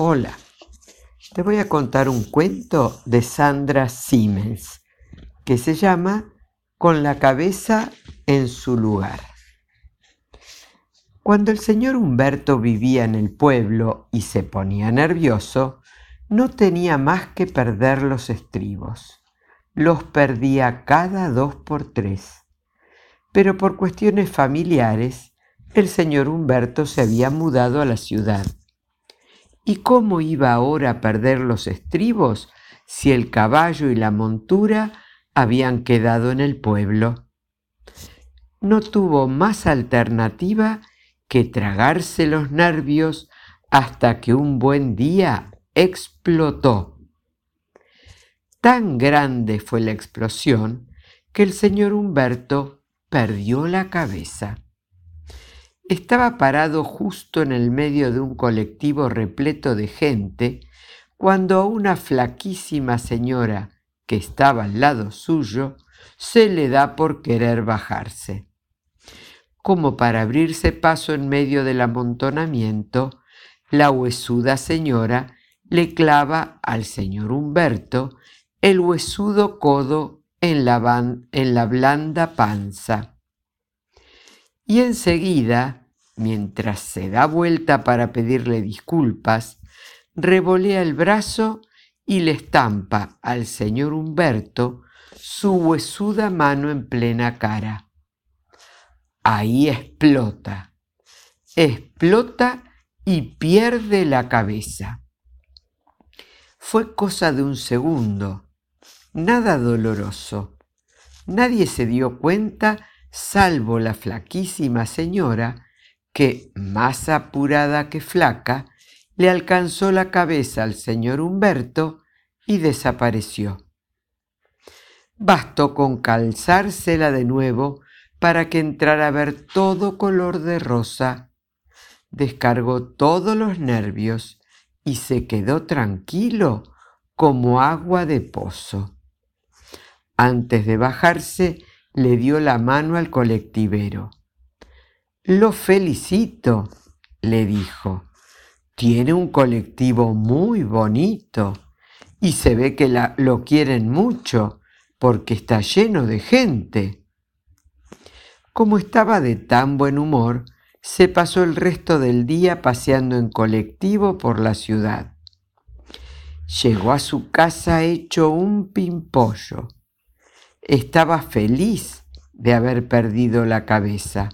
Hola, te voy a contar un cuento de Sandra Siemens que se llama Con la cabeza en su lugar. Cuando el señor Humberto vivía en el pueblo y se ponía nervioso, no tenía más que perder los estribos. Los perdía cada dos por tres. Pero por cuestiones familiares, el señor Humberto se había mudado a la ciudad. ¿Y cómo iba ahora a perder los estribos si el caballo y la montura habían quedado en el pueblo? No tuvo más alternativa que tragarse los nervios hasta que un buen día explotó. Tan grande fue la explosión que el señor Humberto perdió la cabeza. Estaba parado justo en el medio de un colectivo repleto de gente cuando una flaquísima señora que estaba al lado suyo se le da por querer bajarse. Como para abrirse paso en medio del amontonamiento, la huesuda señora le clava al señor Humberto el huesudo codo en la, en la blanda panza y enseguida, mientras se da vuelta para pedirle disculpas, revolea el brazo y le estampa al señor Humberto su huesuda mano en plena cara. Ahí explota, explota y pierde la cabeza. Fue cosa de un segundo, nada doloroso. Nadie se dio cuenta salvo la flaquísima señora, que, más apurada que flaca, le alcanzó la cabeza al señor Humberto y desapareció. Bastó con calzársela de nuevo para que entrara a ver todo color de rosa. Descargó todos los nervios y se quedó tranquilo como agua de pozo. Antes de bajarse, le dio la mano al colectivero. Lo felicito, le dijo. Tiene un colectivo muy bonito y se ve que lo quieren mucho porque está lleno de gente. Como estaba de tan buen humor, se pasó el resto del día paseando en colectivo por la ciudad. Llegó a su casa hecho un pimpollo estaba feliz de haber perdido la cabeza.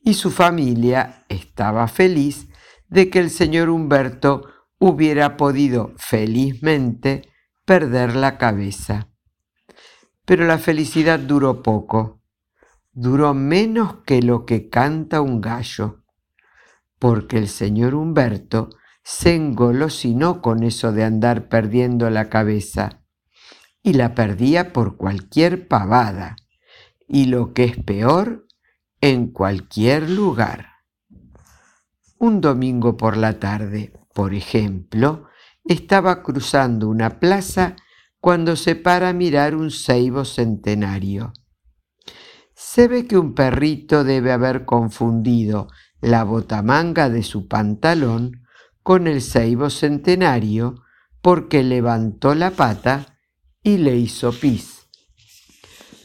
Y su familia estaba feliz de que el señor Humberto hubiera podido felizmente perder la cabeza. Pero la felicidad duró poco, duró menos que lo que canta un gallo, porque el señor Humberto se engolosinó con eso de andar perdiendo la cabeza y la perdía por cualquier pavada, y lo que es peor, en cualquier lugar. Un domingo por la tarde, por ejemplo, estaba cruzando una plaza cuando se para a mirar un ceibo centenario. Se ve que un perrito debe haber confundido la botamanga de su pantalón con el ceibo centenario porque levantó la pata y le hizo pis.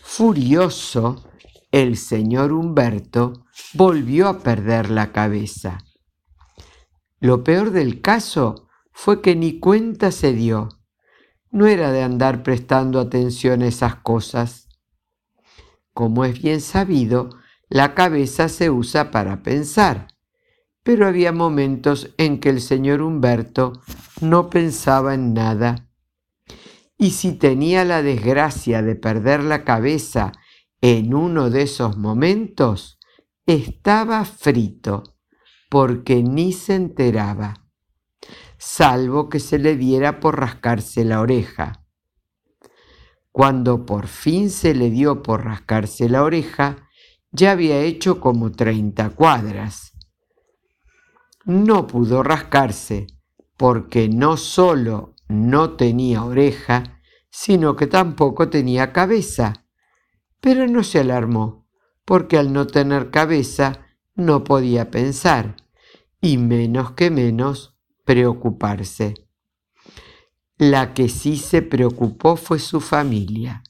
Furioso, el señor Humberto volvió a perder la cabeza. Lo peor del caso fue que ni cuenta se dio. No era de andar prestando atención a esas cosas. Como es bien sabido, la cabeza se usa para pensar, pero había momentos en que el señor Humberto no pensaba en nada y si tenía la desgracia de perder la cabeza en uno de esos momentos, estaba frito, porque ni se enteraba, salvo que se le diera por rascarse la oreja. Cuando por fin se le dio por rascarse la oreja, ya había hecho como treinta cuadras. No pudo rascarse, porque no solo no tenía oreja, sino que tampoco tenía cabeza. Pero no se alarmó, porque al no tener cabeza no podía pensar, y menos que menos preocuparse. La que sí se preocupó fue su familia.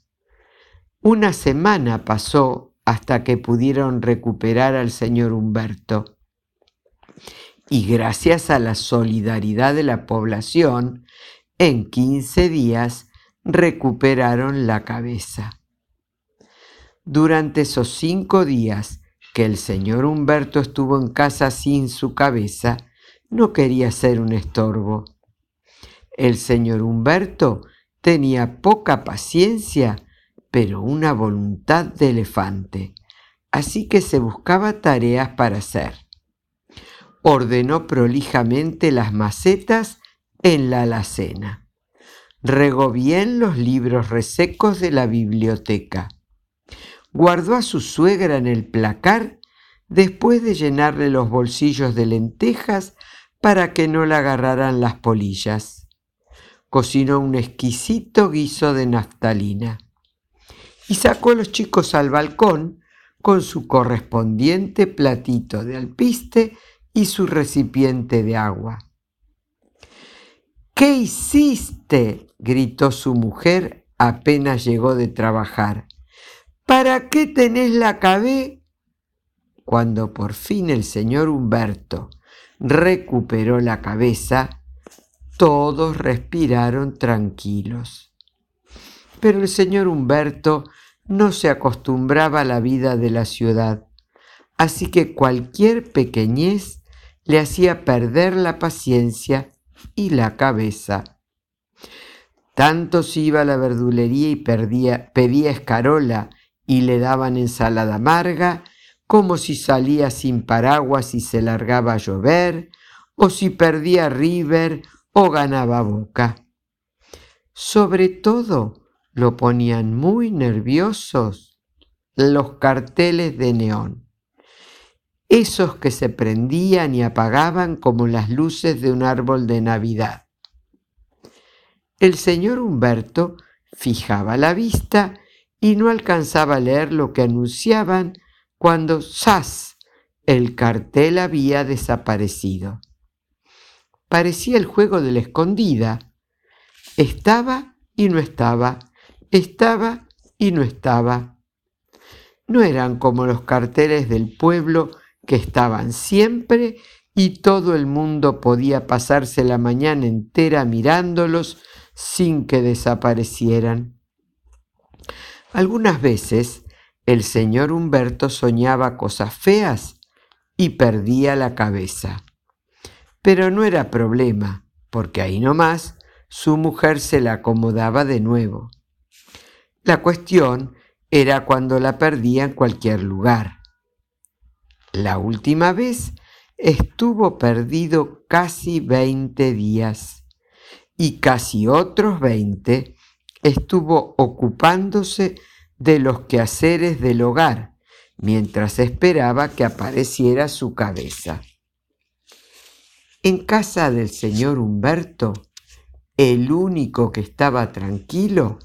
Una semana pasó hasta que pudieron recuperar al señor Humberto. Y gracias a la solidaridad de la población, en 15 días recuperaron la cabeza. Durante esos cinco días que el señor Humberto estuvo en casa sin su cabeza, no quería ser un estorbo. El señor Humberto tenía poca paciencia, pero una voluntad de elefante, así que se buscaba tareas para hacer. Ordenó prolijamente las macetas en la alacena. Regó bien los libros resecos de la biblioteca. Guardó a su suegra en el placar después de llenarle los bolsillos de lentejas para que no la agarraran las polillas. Cocinó un exquisito guiso de naftalina y sacó a los chicos al balcón con su correspondiente platito de alpiste y su recipiente de agua. ¿Qué hiciste? gritó su mujer apenas llegó de trabajar. ¿Para qué tenés la cabeza? Cuando por fin el señor Humberto recuperó la cabeza, todos respiraron tranquilos. Pero el señor Humberto no se acostumbraba a la vida de la ciudad, así que cualquier pequeñez le hacía perder la paciencia y la cabeza. Tanto si iba a la verdulería y pedía escarola y le daban ensalada amarga, como si salía sin paraguas y se largaba a llover, o si perdía River o ganaba Boca. Sobre todo lo ponían muy nerviosos los carteles de neón, esos que se prendían y apagaban como las luces de un árbol de Navidad. El señor Humberto fijaba la vista y no alcanzaba a leer lo que anunciaban cuando ¡zas! el cartel había desaparecido. Parecía el juego de la escondida. Estaba y no estaba, estaba y no estaba. No eran como los carteles del pueblo que estaban siempre y todo el mundo podía pasarse la mañana entera mirándolos sin que desaparecieran. Algunas veces el señor Humberto soñaba cosas feas y perdía la cabeza. Pero no era problema, porque ahí nomás su mujer se la acomodaba de nuevo. La cuestión era cuando la perdía en cualquier lugar. La última vez estuvo perdido casi veinte días y casi otros veinte estuvo ocupándose de los quehaceres del hogar, mientras esperaba que apareciera su cabeza. En casa del señor Humberto, el único que estaba tranquilo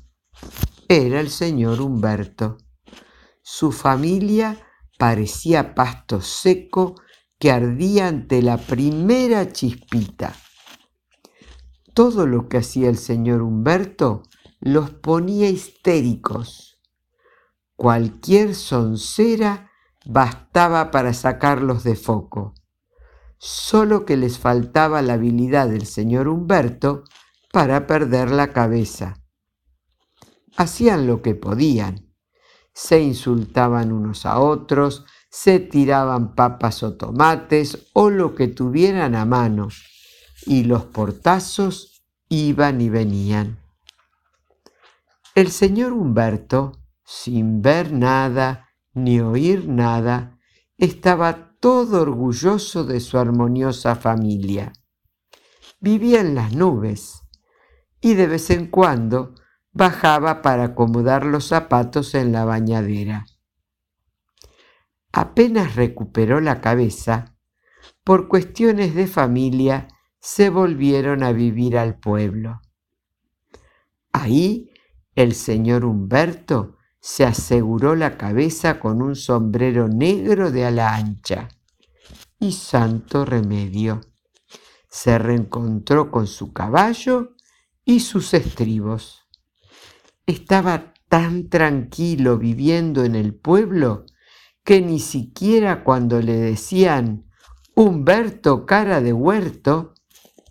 era el señor Humberto. Su familia parecía pasto seco que ardía ante la primera chispita. Todo lo que hacía el señor Humberto los ponía histéricos Cualquier soncera bastaba para sacarlos de foco. Solo que les faltaba la habilidad del señor Humberto para perder la cabeza. Hacían lo que podían. Se insultaban unos a otros, se tiraban papas o tomates o lo que tuvieran a mano, y los portazos iban y venían. El señor Humberto sin ver nada ni oír nada, estaba todo orgulloso de su armoniosa familia. Vivía en las nubes y de vez en cuando bajaba para acomodar los zapatos en la bañadera. Apenas recuperó la cabeza, por cuestiones de familia se volvieron a vivir al pueblo. Ahí el señor Humberto se aseguró la cabeza con un sombrero negro de ala ancha. Y santo remedio. se reencontró con su caballo y sus estribos. Estaba tan tranquilo viviendo en el pueblo que ni siquiera cuando le decían Humberto cara de huerto,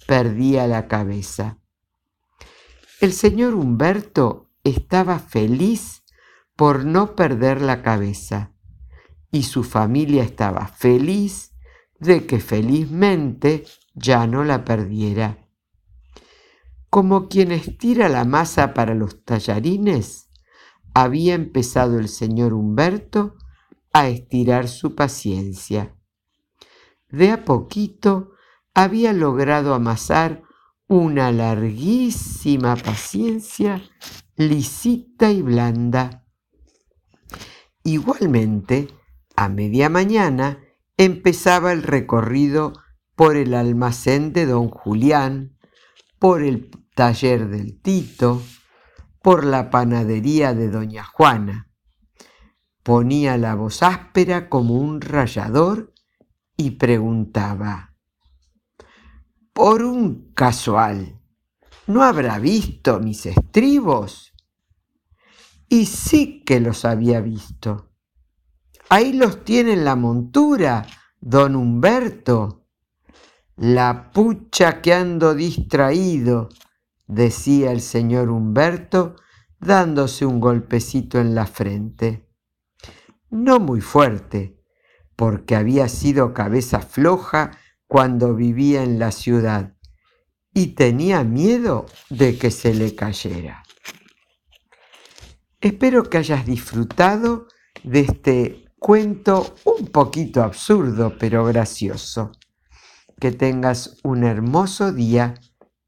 perdía la cabeza. El señor Humberto estaba feliz por no perder la cabeza y su familia estaba feliz de que felizmente ya no la perdiera. Como quien estira la masa para los tallarines, había empezado el señor Humberto a estirar su paciencia. De a poquito había logrado amasar una larguísima paciencia lisita y blanda. Igualmente, a media mañana empezaba el recorrido por el almacén de don Julián, por el taller del Tito, por la panadería de doña Juana. Ponía la voz áspera como un rayador y preguntaba, por un casual, ¿no habrá visto mis estribos? Y sí que los había visto. Ahí los tiene en la montura, don Humberto. La pucha que ando distraído, decía el señor Humberto, dándose un golpecito en la frente. No muy fuerte, porque había sido cabeza floja cuando vivía en la ciudad y tenía miedo de que se le cayera. Espero que hayas disfrutado de este cuento un poquito absurdo pero gracioso. Que tengas un hermoso día.